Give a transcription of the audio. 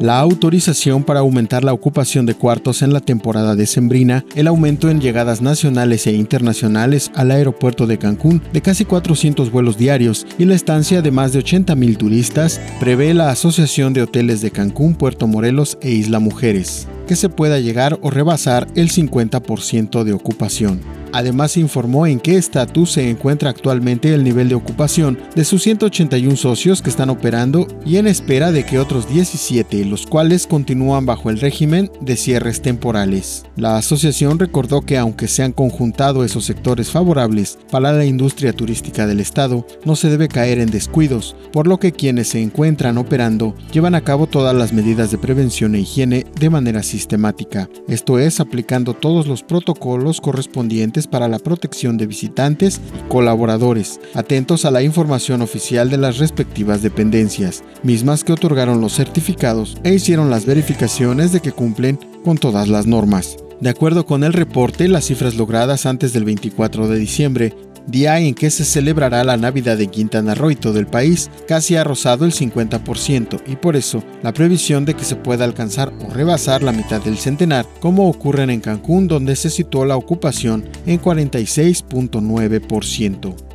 la autorización para aumentar la ocupación de cuartos en la temporada decembrina, el aumento en llegadas nacionales e internacionales al aeropuerto de Cancún de casi 400 vuelos diarios y la estancia de más de 80 mil turistas, prevé la Asociación de Hoteles de Cancún, Puerto Morelos e Isla Mujeres, que se pueda llegar o rebasar el 50% de ocupación. Además informó en qué estatus se encuentra actualmente el nivel de ocupación de sus 181 socios que están operando y en espera de que otros 17, los cuales continúan bajo el régimen de cierres temporales. La asociación recordó que aunque se han conjuntado esos sectores favorables para la industria turística del estado, no se debe caer en descuidos, por lo que quienes se encuentran operando llevan a cabo todas las medidas de prevención e higiene de manera sistemática, esto es aplicando todos los protocolos correspondientes para la protección de visitantes y colaboradores, atentos a la información oficial de las respectivas dependencias, mismas que otorgaron los certificados e hicieron las verificaciones de que cumplen con todas las normas. De acuerdo con el reporte, las cifras logradas antes del 24 de diciembre día en que se celebrará la Navidad de Quintana Roo y todo el país, casi ha rozado el 50% y por eso la previsión de que se pueda alcanzar o rebasar la mitad del centenar, como ocurre en Cancún donde se situó la ocupación en 46.9%.